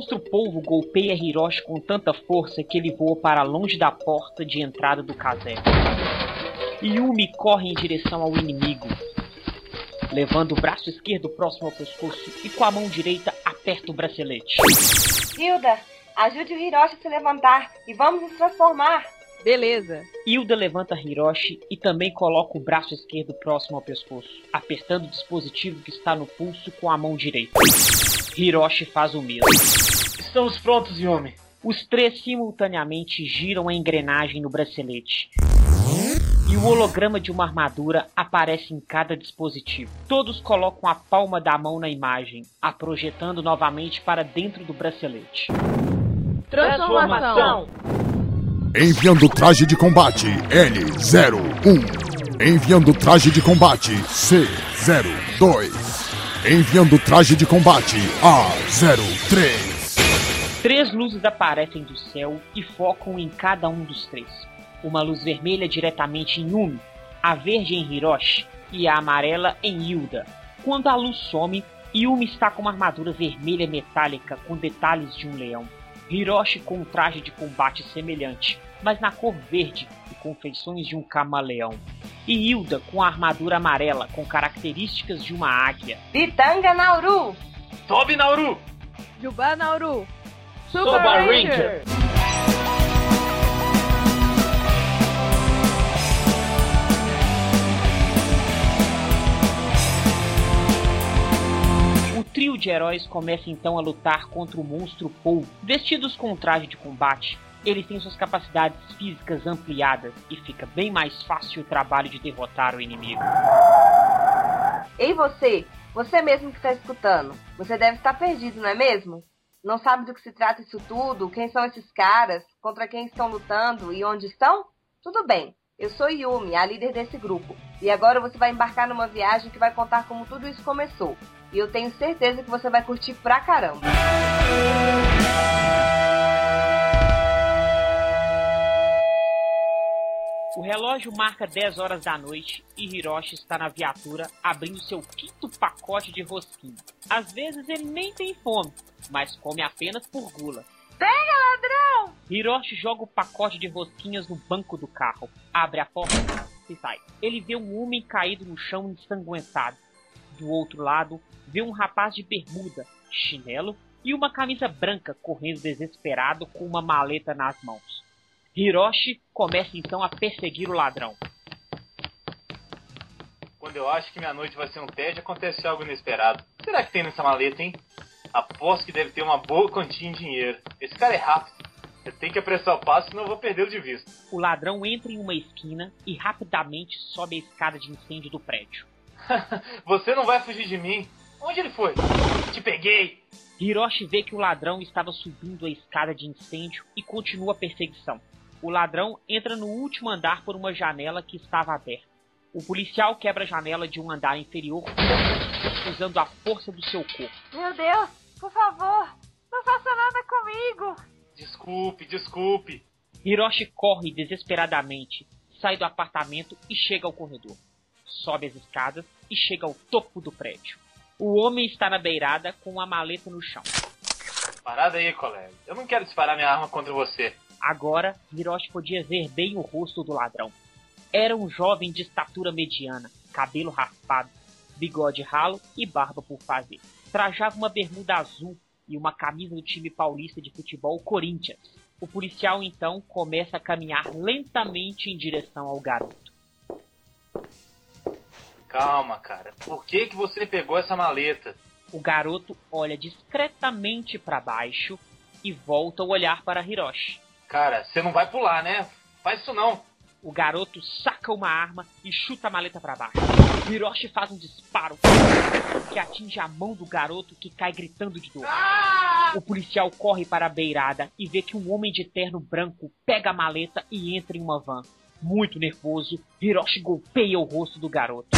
O monstro polvo golpeia Hiroshi com tanta força que ele voa para longe da porta de entrada do caserno. Yumi corre em direção ao inimigo, levando o braço esquerdo próximo ao pescoço e com a mão direita aperta o bracelete. Hilda, ajude o Hiroshi a se levantar e vamos nos transformar. Beleza. Hilda levanta Hiroshi e também coloca o braço esquerdo próximo ao pescoço, apertando o dispositivo que está no pulso com a mão direita. Hiroshi faz o mesmo. Estamos prontos, Yumi. Os três simultaneamente giram a engrenagem no bracelete. E o holograma de uma armadura aparece em cada dispositivo. Todos colocam a palma da mão na imagem, a projetando novamente para dentro do bracelete. Transformação. Enviando traje de combate L01. Enviando traje de combate C02. Enviando traje de combate A03. Três luzes aparecem do céu e focam em cada um dos três. Uma luz vermelha diretamente em Yumi, a verde em Hiroshi e a amarela em Hilda. Quando a luz some, Yumi está com uma armadura vermelha metálica com detalhes de um leão. Hiroshi com um traje de combate semelhante, mas na cor verde e com feições de um camaleão. E Hilda com a armadura amarela com características de uma águia. Pitanga Nauru! Tobi Nauru! Juba Nauru. Soba Ranger. O trio de heróis começa então a lutar contra o monstro Paul. Vestidos com um traje de combate, eles têm suas capacidades físicas ampliadas e fica bem mais fácil o trabalho de derrotar o inimigo. Ei você, você mesmo que está escutando, você deve estar perdido, não é mesmo? Não sabe do que se trata isso tudo? Quem são esses caras? Contra quem estão lutando e onde estão? Tudo bem, eu sou Yumi, a líder desse grupo, e agora você vai embarcar numa viagem que vai contar como tudo isso começou. E eu tenho certeza que você vai curtir pra caramba. O relógio marca 10 horas da noite e Hiroshi está na viatura abrindo seu quinto pacote de rosquinha. Às vezes ele nem tem fome, mas come apenas por gula. Pega, ladrão! Hiroshi joga o pacote de rosquinhas no banco do carro, abre a porta e sai. Ele vê um homem caído no chão ensanguentado. Do outro lado, vê um rapaz de bermuda, chinelo e uma camisa branca correndo desesperado com uma maleta nas mãos. Hiroshi começa então a perseguir o ladrão. Quando eu acho que minha noite vai ser um tédio, acontece algo inesperado. Será que tem nessa maleta, hein? Aposto que deve ter uma boa quantia em dinheiro. Esse cara é rápido. Eu tenho que apressar o passo, senão eu vou perdê-lo de vista. O ladrão entra em uma esquina e rapidamente sobe a escada de incêndio do prédio. Você não vai fugir de mim. Onde ele foi? Te peguei! Hiroshi vê que o ladrão estava subindo a escada de incêndio e continua a perseguição. O ladrão entra no último andar por uma janela que estava aberta. O policial quebra a janela de um andar inferior usando a força do seu corpo. Meu Deus, por favor, não faça nada comigo! Desculpe, desculpe. Hiroshi corre desesperadamente, sai do apartamento e chega ao corredor. Sobe as escadas e chega ao topo do prédio. O homem está na beirada com uma maleta no chão. Parada aí, colega. Eu não quero disparar minha arma contra você. Agora, Hiroshi podia ver bem o rosto do ladrão. Era um jovem de estatura mediana, cabelo raspado, bigode ralo e barba por fazer. Trajava uma bermuda azul e uma camisa do time paulista de futebol Corinthians. O policial então começa a caminhar lentamente em direção ao garoto. Calma, cara. Por que que você pegou essa maleta? O garoto olha discretamente para baixo e volta o olhar para Hiroshi. Cara, você não vai pular, né? Faz isso não. O garoto saca uma arma e chuta a maleta para baixo. Hiroshi faz um disparo que atinge a mão do garoto que cai gritando de dor. O policial corre para a beirada e vê que um homem de terno branco pega a maleta e entra em uma van. Muito nervoso, Hiroshi golpeia o rosto do garoto.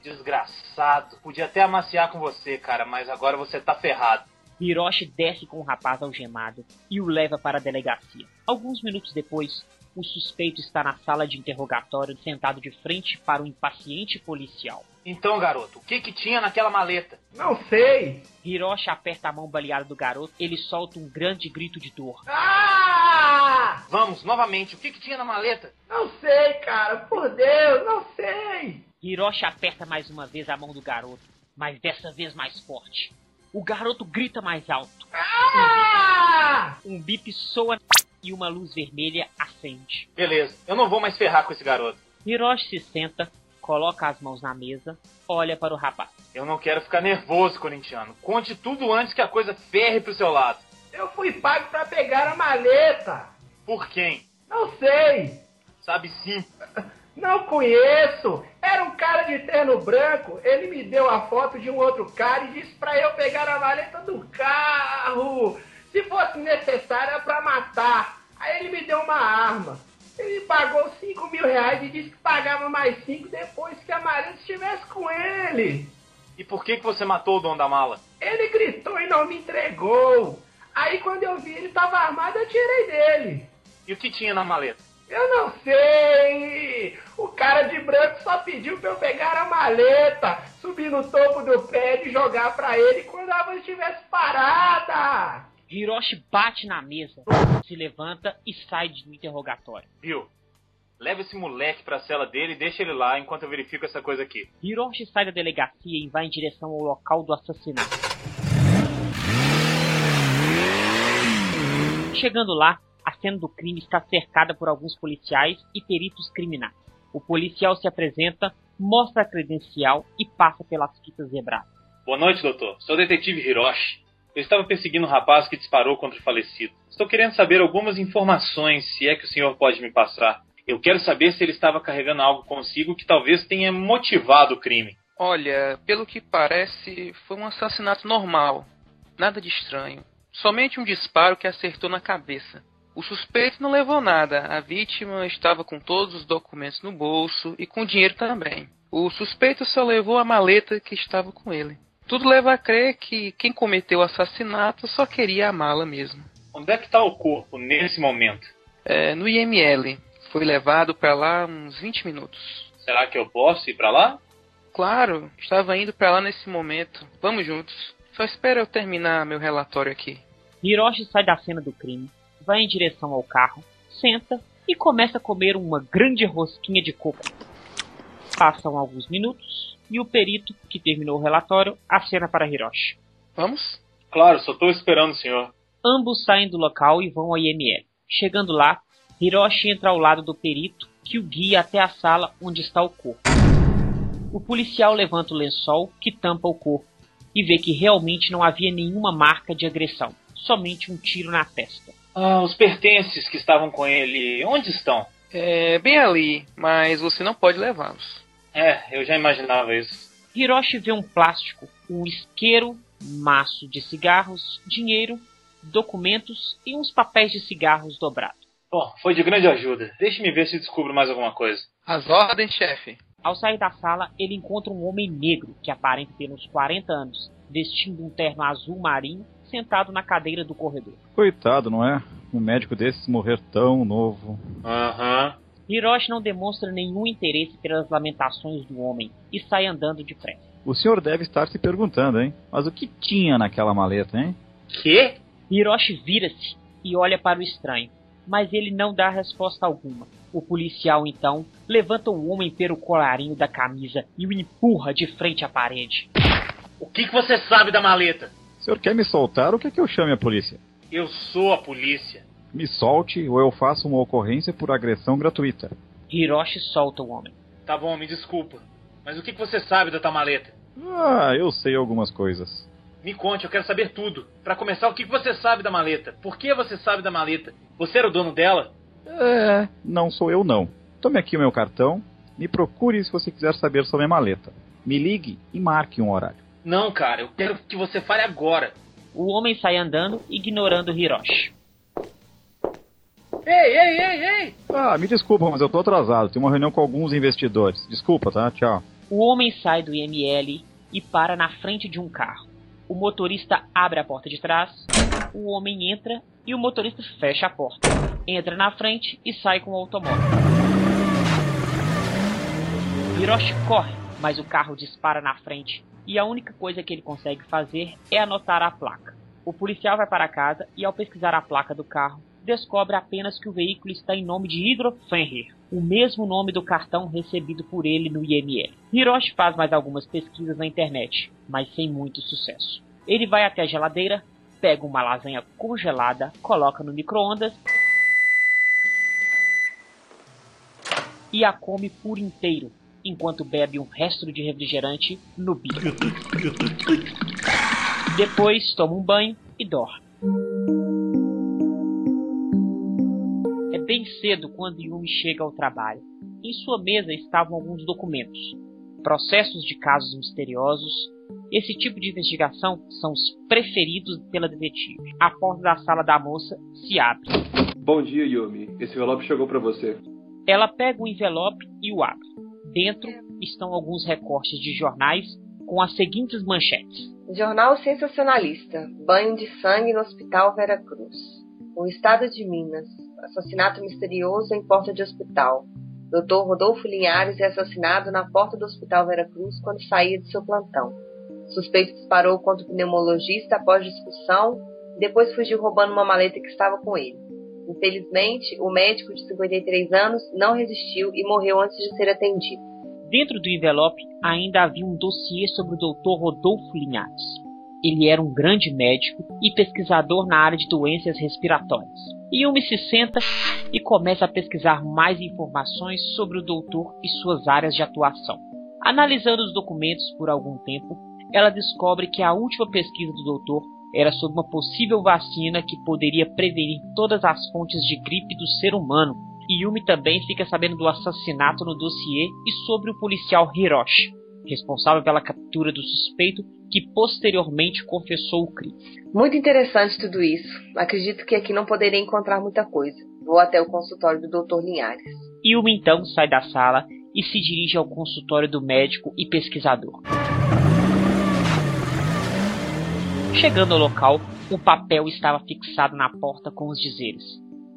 Desgraçado. Podia até amaciar com você, cara, mas agora você tá ferrado. Hiroshi desce com o rapaz algemado e o leva para a delegacia. Alguns minutos depois, O suspeito está na sala de interrogatório, sentado de frente para o impaciente policial. Então, garoto, o que que tinha naquela maleta? Não sei. Hiroshi aperta a mão baleada do garoto. Ele solta um grande grito de dor. Ah! Vamos, novamente, o que que tinha na maleta? Não sei, cara. Por Deus, não sei. Hiroshi aperta mais uma vez a mão do garoto, mas dessa vez mais forte. O garoto grita mais alto. Ah! Um bip soa e uma luz vermelha acende. Beleza, eu não vou mais ferrar com esse garoto. Hiroshi se senta, coloca as mãos na mesa, olha para o rapaz. Eu não quero ficar nervoso, corintiano. Conte tudo antes que a coisa ferre pro seu lado. Eu fui pago pra pegar a maleta. Por quem? Não sei. Sabe sim. Não conheço. Era um cara de terno branco. Ele me deu a foto de um outro cara e disse pra eu pegar a maleta do carro. Se fosse necessário, era pra matar. Aí ele me deu uma arma. Ele pagou 5 mil reais e disse que pagava mais 5 depois que a maleta estivesse com ele. E por que que você matou o dono da mala? Ele gritou e não me entregou. Aí quando eu vi ele estava armado, eu tirei dele. E o que tinha na maleta? Eu não sei. O cara de branco só pediu pra eu pegar a maleta, subir no topo do prédio e jogar pra ele quando a van estivesse parada. Hiroshi bate na mesa, se levanta e sai do interrogatório. Viu? Leva esse moleque pra cela dele e deixa ele lá enquanto eu verifico essa coisa aqui. Hiroshi sai da delegacia e vai em direção ao local do assassinato. Chegando lá, cena do crime está cercada por alguns policiais e peritos criminais. O policial se apresenta, mostra a credencial e passa pelas fitas zebradas. Boa noite, doutor. Sou o detetive Hiroshi. Eu estava perseguindo um rapaz que disparou contra o falecido. Estou querendo saber algumas informações, se é que o senhor pode me passar. Eu quero saber se ele estava carregando algo consigo que talvez tenha motivado o crime. Olha, pelo que parece, foi um assassinato normal. Nada de estranho. Somente um disparo que acertou na cabeça. O suspeito não levou nada. A vítima estava com todos os documentos no bolso e com dinheiro também. O suspeito só levou a maleta que estava com ele. Tudo leva a crer que quem cometeu o assassinato só queria a mala mesmo. Onde é que está o corpo nesse momento? É, no IML. Foi levado para lá uns 20 minutos. Será que eu posso ir para lá? Claro, estava indo para lá nesse momento. Vamos juntos. Só espera eu terminar meu relatório aqui. Hiroshi sai da cena do crime, vai em direção ao carro, senta e começa a comer uma grande rosquinha de coco. Passam alguns minutos e o perito, que terminou o relatório, acena para Hiroshi. Vamos? Claro, só estou esperando o senhor. Ambos saem do local e vão ao IML. Chegando lá, Hiroshi entra ao lado do perito, que o guia até a sala onde está o corpo. O policial levanta o lençol que tampa o corpo e vê que realmente não havia nenhuma marca de agressão, somente um tiro na testa. Ah, os pertences que estavam com ele, onde estão? É bem ali, mas você não pode levá-los. É, eu já imaginava isso. Hiroshi vê um plástico, um isqueiro, maço de cigarros, dinheiro, documentos e uns papéis de cigarros dobrados. Bom, foi de grande ajuda. Deixe-me ver se descubro mais alguma coisa. As ordens, chefe. Ao sair da sala, ele encontra um homem negro que aparenta ter uns 40 anos, vestindo um terno azul marinho, sentado na cadeira do corredor. Coitado, não é? Um médico desses morrer tão novo. Aham. Hiroshi não demonstra nenhum interesse pelas lamentações do homem e sai andando depressa. O senhor deve estar se perguntando, hein? Mas o que tinha naquela maleta, hein? Que? Hiroshi vira-se e olha para o estranho, mas ele não dá resposta alguma. O policial então levanta o homem pelo colarinho da camisa e o empurra de frente à parede. O que, que você sabe da maleta? O senhor quer me soltar ou quer que eu chame a polícia? Eu sou a polícia. Me solte ou eu faço uma ocorrência por agressão gratuita. Hiroshi solta o homem. Tá bom, me desculpa. Mas o que, você sabe da tua maleta? Ah, eu sei algumas coisas. Me conte, eu quero saber tudo. Para começar, o que, que você sabe da maleta? Por que você sabe da maleta? Você era o dono dela? É, não sou eu não. Tome aqui o meu cartão. Me procure se você quiser saber sobre a maleta. Me ligue e marque um horário. Não, cara, eu quero que você fale agora. O homem sai andando, ignorando Hiroshi. Ei, ei, ei, ei! Ah, me desculpa, mas eu tô atrasado. Tenho uma reunião com alguns investidores. Desculpa, tá? Tchau. O homem sai do IML e para na frente de um carro. O motorista abre a porta de trás, o homem entra e o motorista fecha a porta. entra na frente e sai com o automóvel. Hiroshi corre, mas o carro dispara na frente e a única coisa que ele consegue fazer é anotar a placa. O policial vai para casa e, ao pesquisar a placa do carro, descobre apenas que o veículo está em nome de Hydro Fenrir, o mesmo nome do cartão recebido por ele no IML. Hiroshi faz mais algumas pesquisas na internet, mas sem muito sucesso. Ele vai até a geladeira, pega uma lasanha congelada, coloca no micro-ondas e a come por inteiro, enquanto bebe um resto de refrigerante no bico. Depois toma um banho e dorme. É bem cedo quando Yumi chega ao trabalho. Em sua mesa estavam alguns documentos, processos de casos misteriosos. Esse tipo de investigação são os preferidos pela detetive. A porta da sala da moça se abre. Bom dia, Yumi. Esse envelope chegou para você. Ela pega o envelope e o abre. Dentro estão alguns recortes de jornais com as seguintes manchetes: Jornal sensacionalista: Banho de sangue no Hospital Vera Cruz. O estado de Minas: Assassinato misterioso em porta de hospital. Dr. Rodolfo Linhares é assassinado na porta do Hospital Vera Cruz quando saía de seu plantão. suspeito disparou contra o pneumologista após discussão e depois fugiu roubando uma maleta que estava com ele. Infelizmente, o médico de 53 anos não resistiu e morreu antes de ser atendido. Dentro do envelope ainda havia um dossiê sobre o Dr. Rodolfo Linhares. Ele era um grande médico e pesquisador na área de doenças respiratórias. Yumi se senta e começa a pesquisar mais informações sobre o doutor e suas áreas de atuação. Analisando os documentos por algum tempo, ela descobre que a última pesquisa do doutor era sobre uma possível vacina que poderia prevenir todas as fontes de gripe do ser humano. Yumi também fica sabendo do assassinato no dossiê e sobre o policial Hiroshi, responsável pela captura do suspeito que posteriormente confessou o crime. Muito interessante tudo isso. Acredito que aqui não poderia encontrar muita coisa. Vou até o consultório do Dr. Linhares. Yumi então sai da sala e se dirige ao consultório do médico e pesquisador. Chegando ao local, o papel estava fixado na porta com os dizeres: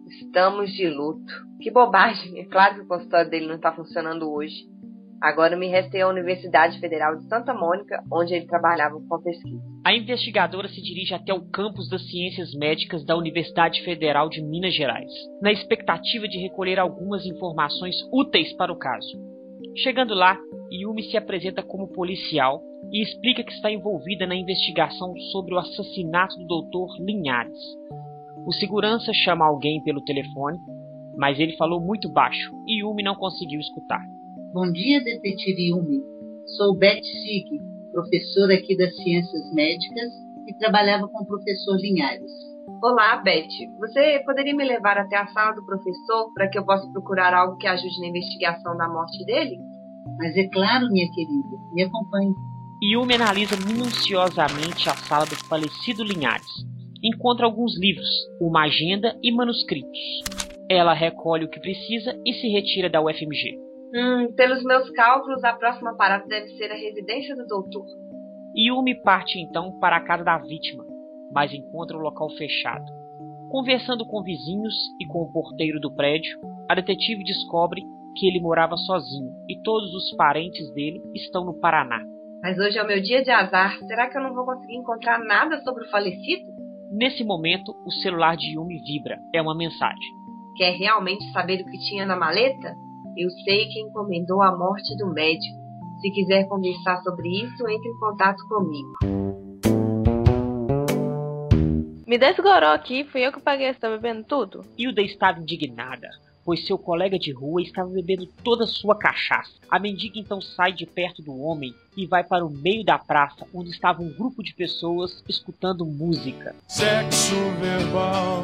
Estamos de luto. Que bobagem! É claro que o consultório dele não está funcionando hoje. Agora me restei à Universidade Federal de Santa Mônica, onde ele trabalhava com a pesquisa. A investigadora se dirige até o campus das Ciências Médicas da Universidade Federal de Minas Gerais, na expectativa de recolher algumas informações úteis para o caso. Chegando lá, Yumi se apresenta como policial e explica que está envolvida na investigação sobre o assassinato do Dr. Linhares. O segurança chama alguém pelo telefone, mas ele falou muito baixo e Yumi não conseguiu escutar. Bom dia, detetive Yumi. Sou Beth Sig, professora aqui das Ciências Médicas e trabalhava com o professor Linhares. Olá, Beth. Você poderia me levar até a sala do professor para que eu possa procurar algo que ajude na investigação da morte dele? Mas é claro, minha querida. Me acompanhe. Yumi analisa minuciosamente a sala do falecido Linhares. Encontra alguns livros, uma agenda e manuscritos. Ela recolhe o que precisa e se retira da UFMG. Hum, pelos meus cálculos, a próxima parada deve ser a residência do doutor. Yumi parte então para a casa da vítima, mas encontra o local fechado. Conversando com vizinhos e com o porteiro do prédio, a detetive descobre que ele morava sozinho e todos os parentes dele estão no Paraná. Mas hoje é o meu dia de azar. Será que eu não vou conseguir encontrar nada sobre o falecido? Nesse momento, o celular de Yumi vibra. É uma mensagem. Quer realmente saber o que tinha na maleta? Eu sei quem encomendou a morte do médico. Se quiser conversar sobre isso, entre em contato comigo. Me dá esse goró aqui, fui eu que paguei, você tá bebendo tudo? Hilda estava indignada, pois seu colega de rua estava bebendo toda a sua cachaça. A mendiga então sai de perto do homem e vai para o meio da praça, onde estava um grupo de pessoas escutando música. Sexo verbal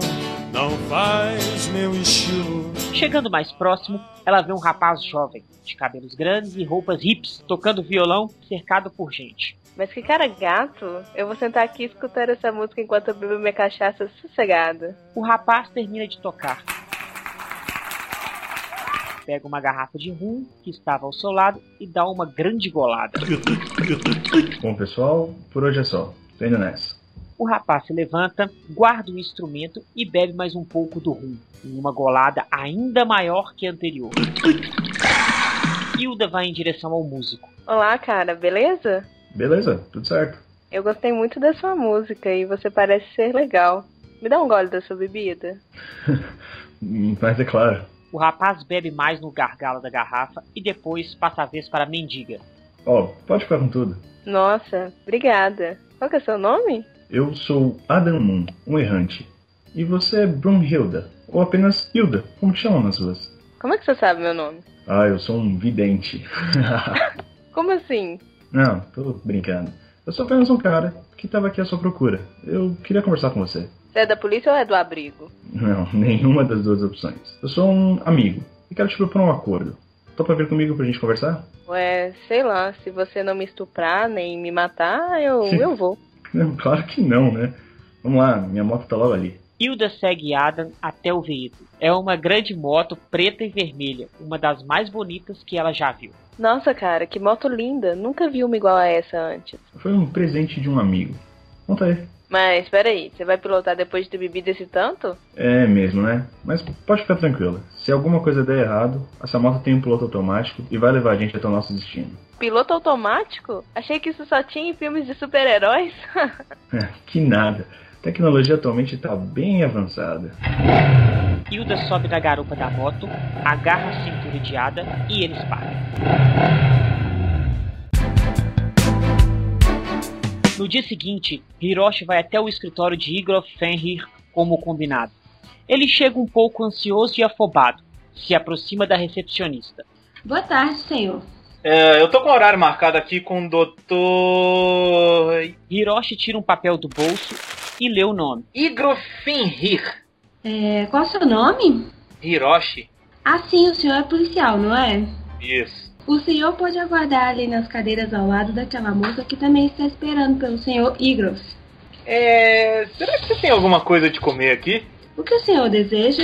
não faz meu estilo. Chegando mais próximo, ela vê um rapaz jovem, de cabelos grandes e roupas hips, tocando violão, cercado por gente. Mas que cara gato. Eu vou sentar aqui escutando essa música enquanto eu bebo minha cachaça sossegada. O rapaz termina de tocar. Pega uma garrafa de rum que estava ao seu lado e dá uma grande golada. Bom, pessoal, por hoje é só. Tô indo nessa. O rapaz se levanta, guarda o instrumento e bebe mais um pouco do rum, em uma golada ainda maior que a anterior. Hilda vai em direção ao músico. Olá, cara, beleza? Beleza, tudo certo. Eu gostei muito da sua música e você parece ser legal. Me dá um gole da sua bebida? Mas é claro. O rapaz bebe mais no gargalo da garrafa e depois passa a vez para a mendiga. Ó, oh, pode ficar com tudo. Nossa, obrigada. Qual que é seu nome? Eu sou Adam Moon, um errante. E você é Brunhilda, ou apenas Hilda, como te chamam nas ruas. Como é que você sabe meu nome? Ah, eu sou um vidente. como assim? Não, tô brincando. Eu sou apenas um cara que estava aqui à sua procura. Eu queria conversar com você. Você é da polícia ou é do abrigo? Não, nenhuma das duas opções. Eu sou um amigo e quero te propor um acordo. Topa vir comigo pra gente conversar? Ué, sei lá, se você não me estuprar nem me matar, eu, eu vou. Não, claro que não, né? Vamos lá, minha moto tá logo ali. Hilda segue Adam até o veículo. É uma grande moto preta e vermelha, uma das mais bonitas que ela já viu. Nossa, cara, que moto linda. Nunca vi uma igual a essa antes. Foi um presente de um amigo. Conta aí. Mas, peraí, você vai pilotar depois de ter bebido esse tanto? É mesmo, né? Mas pode ficar tranquila. Se alguma coisa der errado, essa moto tem um piloto automático e vai levar a gente até o nosso destino. Piloto automático? Achei que isso só tinha em filmes de super-heróis. É, que nada. A tecnologia atualmente está bem avançada. Hilda sobe na garupa da moto, agarra a cintura de Ada e eles param. No dia seguinte, Hiroshi vai até o escritório de Igor Fenrir como combinado. Ele chega um pouco ansioso e afobado, se aproxima da recepcionista. Boa tarde, senhor. É, eu tô com o horário marcado aqui com o doutor. Hiroshi tira um papel do bolso e lê o nome: Igor Fenrir. É, qual é o seu nome? Hiroshi. Ah, sim, o senhor é policial, não é? Isso. O senhor pode aguardar ali nas cadeiras ao lado daquela moça que também está esperando pelo senhor Igros. É. Será que você tem alguma coisa de comer aqui? O que o senhor deseja?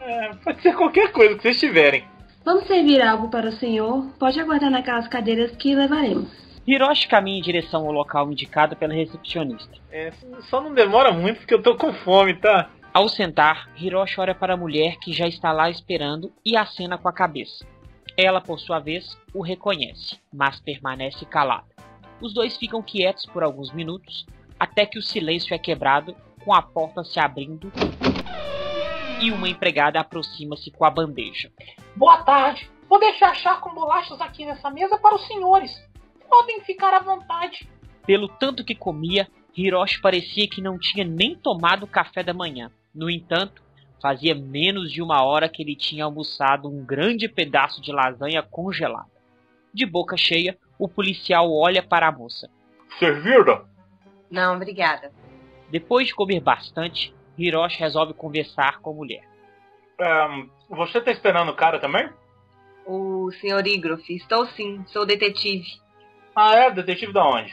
É, pode ser qualquer coisa que vocês tiverem. Vamos servir algo para o senhor. Pode aguardar naquelas cadeiras que levaremos. Hiroshi caminha em direção ao local indicado pela recepcionista. É, só não demora muito porque eu tô com fome, tá? Ao sentar, Hiroshi olha para a mulher que já está lá esperando e acena com a cabeça. Ela, por sua vez, o reconhece, mas permanece calada. Os dois ficam quietos por alguns minutos, até que o silêncio é quebrado com a porta se abrindo e uma empregada aproxima-se com a bandeja. Boa tarde. Vou deixar chá com bolachas aqui nessa mesa para os senhores. Podem ficar à vontade. Pelo tanto que comia, Hiroshi parecia que não tinha nem tomado café da manhã. No entanto, fazia menos de uma hora que ele tinha almoçado um grande pedaço de lasanha congelada. De boca cheia, o policial olha para a moça. Servida? Não, obrigada. Depois de comer bastante, Hiroshi resolve conversar com a mulher. Um, você tá esperando o cara também? O senhor Igrof, estou sim, sou detetive. Ah, é? Detetive da onde?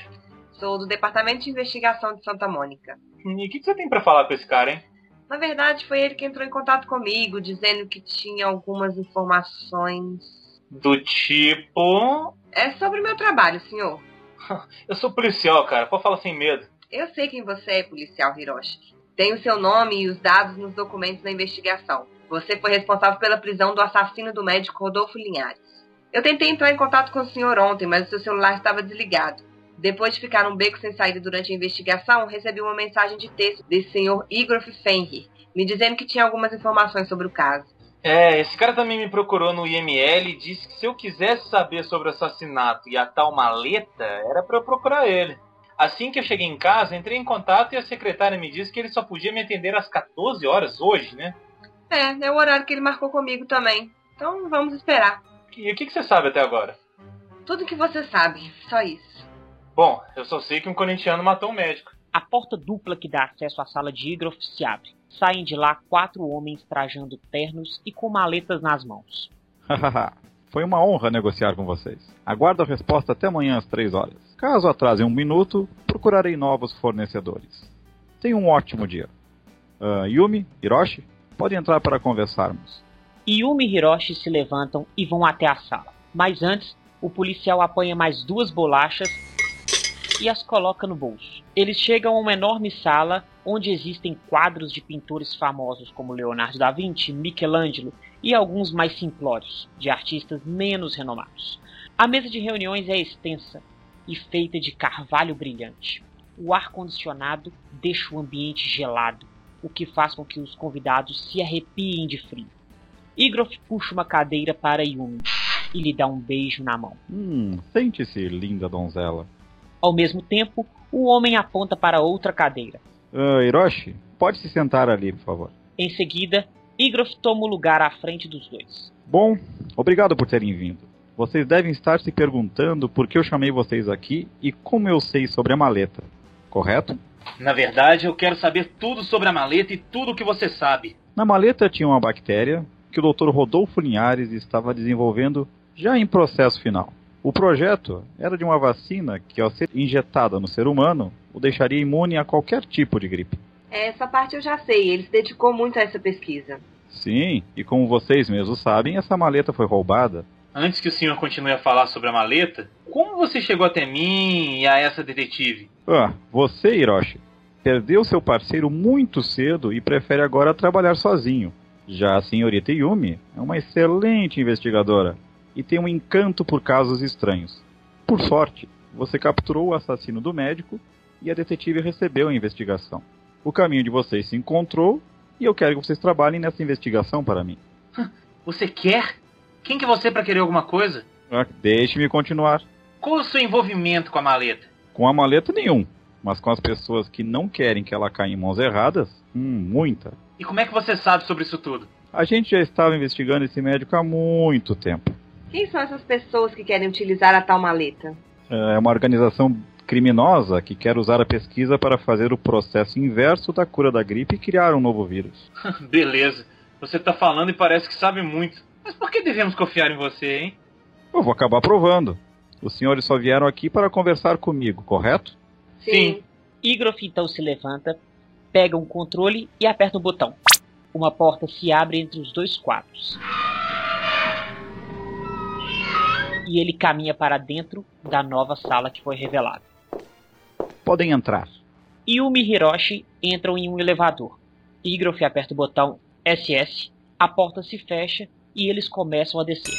Sou do Departamento de Investigação de Santa Mônica. E o que, que você tem para falar com esse cara, hein? Na verdade, foi ele que entrou em contato comigo, dizendo que tinha algumas informações. Do tipo. É sobre o meu trabalho, senhor. Eu sou policial, cara. Pode falar sem medo. Eu sei quem você é, policial Hiroshi. Tem o seu nome e os dados nos documentos da investigação. Você foi responsável pela prisão do assassino do médico Rodolfo Linhares. Eu tentei entrar em contato com o senhor ontem, mas o seu celular estava desligado. Depois de ficar num beco sem saída durante a investigação, recebi uma mensagem de texto desse senhor Igor Fenrir, me dizendo que tinha algumas informações sobre o caso. É, esse cara também me procurou no IML e disse que se eu quisesse saber sobre o assassinato e a tal maleta, era para eu procurar ele. Assim que eu cheguei em casa, entrei em contato e a secretária me disse que ele só podia me atender às 14 horas hoje, né? É, é o horário que ele marcou comigo também. Então vamos esperar. E o que, que você sabe até agora? Tudo que você sabe, só isso. Bom, eu só sei que um corintiano matou um médico. A porta dupla que dá acesso à sala de Igrof se abre. Saem de lá quatro homens trajando ternos e com maletas nas mãos. Foi uma honra negociar com vocês. Aguardo a resposta até amanhã às três horas. Caso atrasem um minuto, procurarei novos fornecedores. Tenha um ótimo dia. Uh, Yumi, Hiroshi, podem entrar para conversarmos. Yumi e Hiroshi se levantam e vão até a sala. Mas antes, o policial apanha mais duas bolachas e as coloca no bolso. Eles chegam a uma enorme sala onde existem quadros de pintores famosos como Leonardo da Vinci, Michelangelo e alguns mais simplórios, de artistas menos renomados. A mesa de reuniões é extensa e feita de carvalho brilhante. O ar-condicionado deixa o ambiente gelado, o que faz com que os convidados se arrepiem de frio. Igrof puxa uma cadeira para Yumi e lhe dá um beijo na mão. Hum, sente-se, linda donzela. Ao mesmo tempo, o homem aponta para outra cadeira. Uh, Hiroshi, pode se sentar ali, por favor. Em seguida, Igrof toma o lugar à frente dos dois. Bom, obrigado por terem vindo. Vocês devem estar se perguntando por que eu chamei vocês aqui e como eu sei sobre a maleta, correto? Na verdade, eu quero saber tudo sobre a maleta e tudo o que você sabe. Na maleta tinha uma bactéria que o Dr. Rodolfo Linhares estava desenvolvendo já em processo final. O projeto era de uma vacina que, ao ser injetada no ser humano, o deixaria imune a qualquer tipo de gripe. Essa parte eu já sei, ele se dedicou muito a essa pesquisa. Sim, e como vocês mesmos sabem, essa maleta foi roubada. Antes que o senhor continue a falar sobre a maleta, como você chegou até mim e a essa detetive? Ah, você, Hiroshi, perdeu seu parceiro muito cedo e prefere agora trabalhar sozinho. Já a senhorita Yumi é uma excelente investigadora e tem um encanto por casos estranhos. Por sorte, você capturou o assassino do médico e a detetive recebeu a investigação. O caminho de vocês se encontrou e eu quero que vocês trabalhem nessa investigação para mim. Você quer? Quem que é você para querer alguma coisa? Ah, Deixe-me continuar. Qual o seu envolvimento com a maleta? Com a maleta nenhum, mas com as pessoas que não querem que ela caia em mãos erradas, hum, muita. E como é que você sabe sobre isso tudo? A gente já estava investigando esse médico há muito tempo. Quem são essas pessoas que querem utilizar a tal maleta? É uma organização criminosa que quer usar a pesquisa para fazer o processo inverso da cura da gripe e criar um novo vírus. Beleza. Você tá falando e parece que sabe muito. Mas por que devemos confiar em você, hein? Eu vou acabar provando. Os senhores só vieram aqui para conversar comigo, correto? Sim. Igrof então se levanta, pega um controle e aperta um botão. Uma porta se abre entre os dois quadros. E ele caminha para dentro da nova sala que foi revelada. Podem entrar. Yumi e Hiroshi entram em um elevador. Igrof aperta o botão SS, a porta se fecha e eles começam a descer.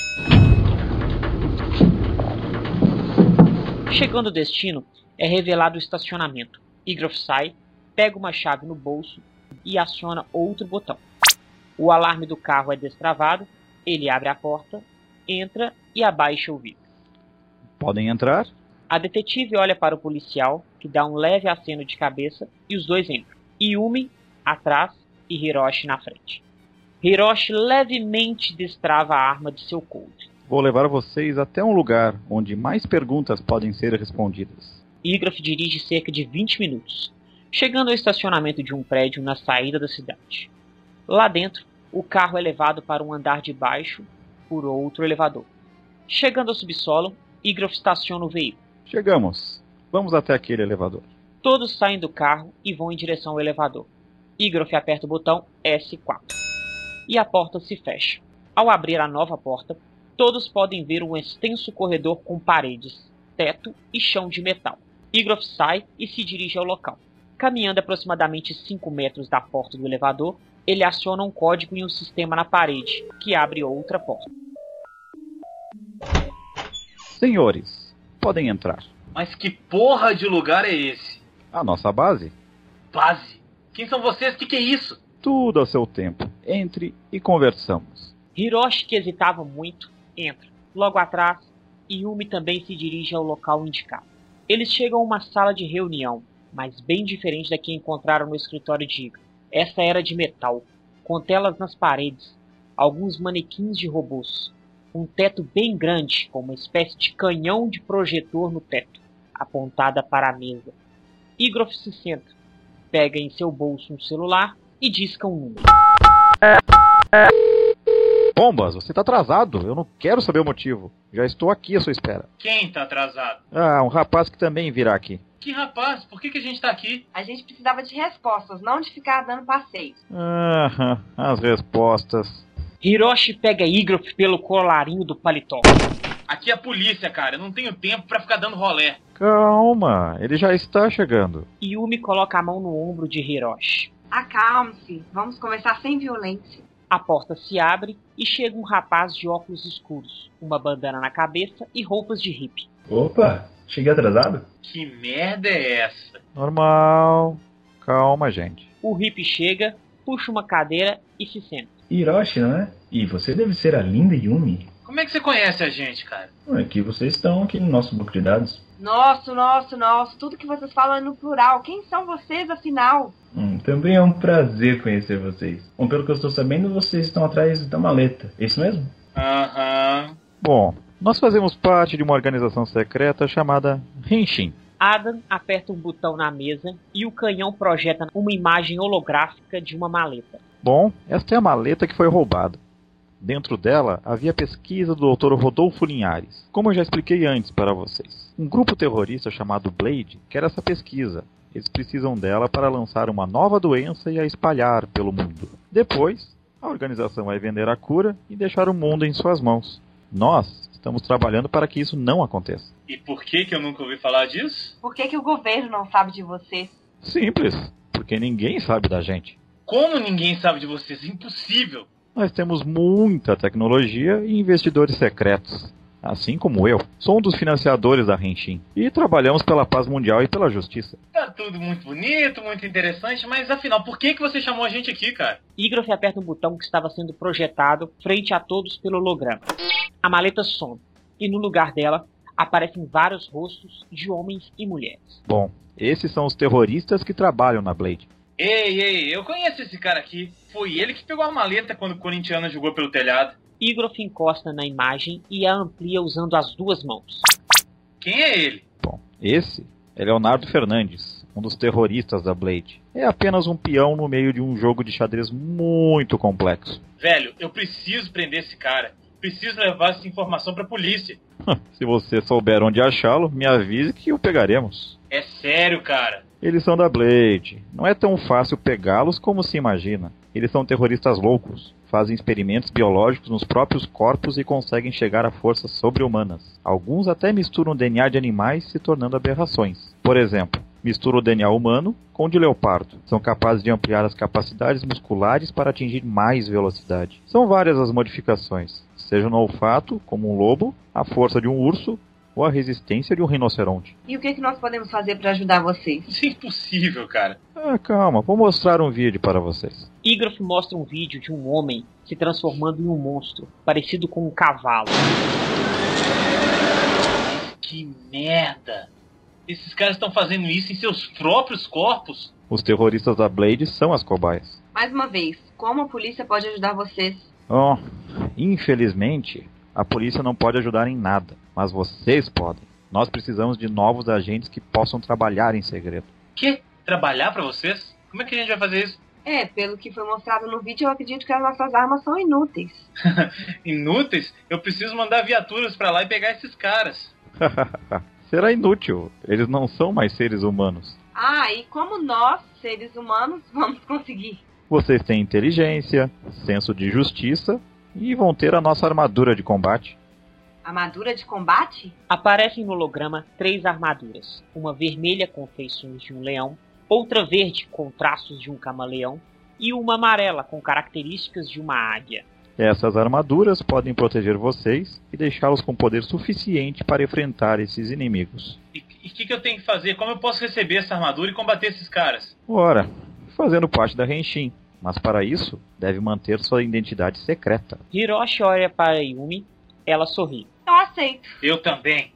Chegando ao destino, é revelado o estacionamento. Igrof sai, pega uma chave no bolso e aciona outro botão. O alarme do carro é destravado, ele abre a porta, entra e abaixa o vidro. Podem entrar. A detetive olha para o policial, que dá um leve aceno de cabeça, e os dois entram. Yumi atrás e Hiroshi na frente. Hiroshi levemente destrava a arma de seu cold. Vou levar vocês até um lugar onde mais perguntas podem ser respondidas. Igraf dirige cerca de 20 minutos, chegando ao estacionamento de um prédio na saída da cidade. Lá dentro, o carro é levado para um andar de baixo por outro elevador. Chegando ao subsolo, Igrof estaciona o veículo. Chegamos. Vamos até aquele elevador. Todos saem do carro e vão em direção ao elevador. Igrof aperta o botão S4 e a porta se fecha. Ao abrir a nova porta, todos podem ver um extenso corredor com paredes, teto e chão de metal. Igrof sai e se dirige ao local. Caminhando aproximadamente 5 metros da porta do elevador, ele aciona um código em um sistema na parede, que abre outra porta. Senhores, podem entrar. Mas que porra de lugar é esse? A nossa base? Base? Quem são vocês? Que que é isso? Tudo a seu tempo. Entre e conversamos. Hiroshi, que hesitava muito, entra. Logo atrás, Yumi também se dirige ao local indicado. Eles chegam a uma sala de reunião, mas bem diferente da que encontraram no escritório de Iga. Essa era de metal, com telas nas paredes, alguns manequins de robôs, um teto bem grande, com uma espécie de canhão de projetor no teto, apontada para a mesa. Igrof se senta, pega em seu bolso um celular e disca um número. Bombas, você tá atrasado. Eu não quero saber o motivo. Já estou aqui à sua espera. Quem tá atrasado? Ah, um rapaz que também virá aqui. Que rapaz? Por que, que a gente tá aqui? A gente precisava de respostas, não de ficar dando passeio. Ah, as respostas. Hiroshi pega Igrof pelo colarinho do paletó. Aqui é a polícia, cara. Eu não tenho tempo pra ficar dando rolé. Calma, ele já está chegando. Yumi coloca a mão no ombro de Hiroshi. Acalme-se. Vamos começar sem violência. A porta se abre e chega um rapaz de óculos escuros, uma bandana na cabeça e roupas de hippie. Opa, cheguei atrasado? Que merda é essa? Normal. Calma, gente. O hippie chega, puxa uma cadeira e se senta. Hiroshi, não é? E você deve ser a linda Yumi. Como é que você conhece a gente, cara? Aqui vocês estão, aqui no nosso banco de dados. Nosso, nosso, nosso. Tudo que vocês falam é no plural. Quem são vocês, afinal? Hum, também é um prazer conhecer vocês. Bom, pelo que eu estou sabendo, vocês estão atrás da maleta. É isso mesmo? Aham. Bom, nós fazemos parte de uma organização secreta chamada Henshin. Adam aperta um botão na mesa e o canhão projeta uma imagem holográfica de uma maleta. Bom, esta é a maleta que foi roubada. Dentro dela havia pesquisa do Dr. Rodolfo Linhares, como eu já expliquei antes para vocês. Um grupo terrorista chamado Blade quer essa pesquisa. Eles precisam dela para lançar uma nova doença e a espalhar pelo mundo. Depois, a organização vai vender a cura e deixar o mundo em suas mãos. Nós estamos trabalhando para que isso não aconteça. E por que que eu nunca ouvi falar disso? Por que, que o governo não sabe de vocês? Simples, porque ninguém sabe da gente. Como ninguém sabe de vocês? Impossível. Nós temos muita tecnologia e investidores secretos. Assim como eu, sou um dos financiadores da Henshin e trabalhamos pela paz mundial e pela justiça. Tá tudo muito bonito, muito interessante, mas afinal, por que que você chamou a gente aqui, cara? Igrof aperta um botão que estava sendo projetado frente a todos pelo holograma. A maleta some e no lugar dela aparecem vários rostos de homens e mulheres. Bom, esses são os terroristas que trabalham na Blade. Ei, ei, eu conheço esse cara aqui. Foi ele que pegou a maleta quando o Corinthians jogou pelo telhado. Igrof encosta na imagem e a amplia usando as duas mãos. Quem é ele? Bom, esse é Leonardo Fernandes, um dos terroristas da Blade. É apenas um peão no meio de um jogo de xadrez muito complexo. Velho, eu preciso prender esse cara. Preciso levar essa informação pra polícia. Se você souber onde achá-lo, me avise que o pegaremos. É sério, cara. Eles são da Blade. Não é tão fácil pegá-los como se imagina. Eles são terroristas loucos. Fazem experimentos biológicos nos próprios corpos e conseguem chegar a forças sobre-humanas. Alguns até misturam DNA de animais, se tornando aberrações. Por exemplo, misturam o DNA humano com o de leopardo. São capazes de ampliar as capacidades musculares para atingir mais velocidade. São várias as modificações, seja no olfato, como um lobo, a força de um urso ou a resistência de um rinoceronte. E o que, que nós podemos fazer para ajudar vocês? Isso é impossível, cara. Ah, calma, vou mostrar um vídeo para vocês. Igrof mostra um vídeo de um homem se transformando em um monstro, parecido com um cavalo. Que merda. Esses caras estão fazendo isso em seus próprios corpos? Os terroristas da Blade são as cobaias. Mais uma vez, como a polícia pode ajudar vocês? Oh, infelizmente, a polícia não pode ajudar em nada, mas vocês podem. Nós precisamos de novos agentes que possam trabalhar em segredo. Que? Trabalhar pra vocês? Como é que a gente vai fazer isso? É, pelo que foi mostrado no vídeo, eu acredito que as nossas armas são inúteis. Inúteis? Eu preciso mandar viaturas pra lá e pegar esses caras. Será inútil. Eles não são mais seres humanos. Ah, e como nós, seres humanos, vamos conseguir? Vocês têm inteligência, senso de justiça e vão ter a nossa armadura de combate. Armadura de combate? Aparecem no holograma três armaduras: uma vermelha com feições de um leão, outra verde com traços de um camaleão e uma amarela com características de uma águia. Essas armaduras podem proteger vocês e deixá-los com poder suficiente para enfrentar esses inimigos. E o que, que eu tenho que fazer? Como eu posso receber essa armadura e combater esses caras? Ora, fazendo parte da Henshin. Mas para isso, deve manter sua identidade secreta. Hiroshi olha para Yumi, ela sorri. Aceito. Eu também.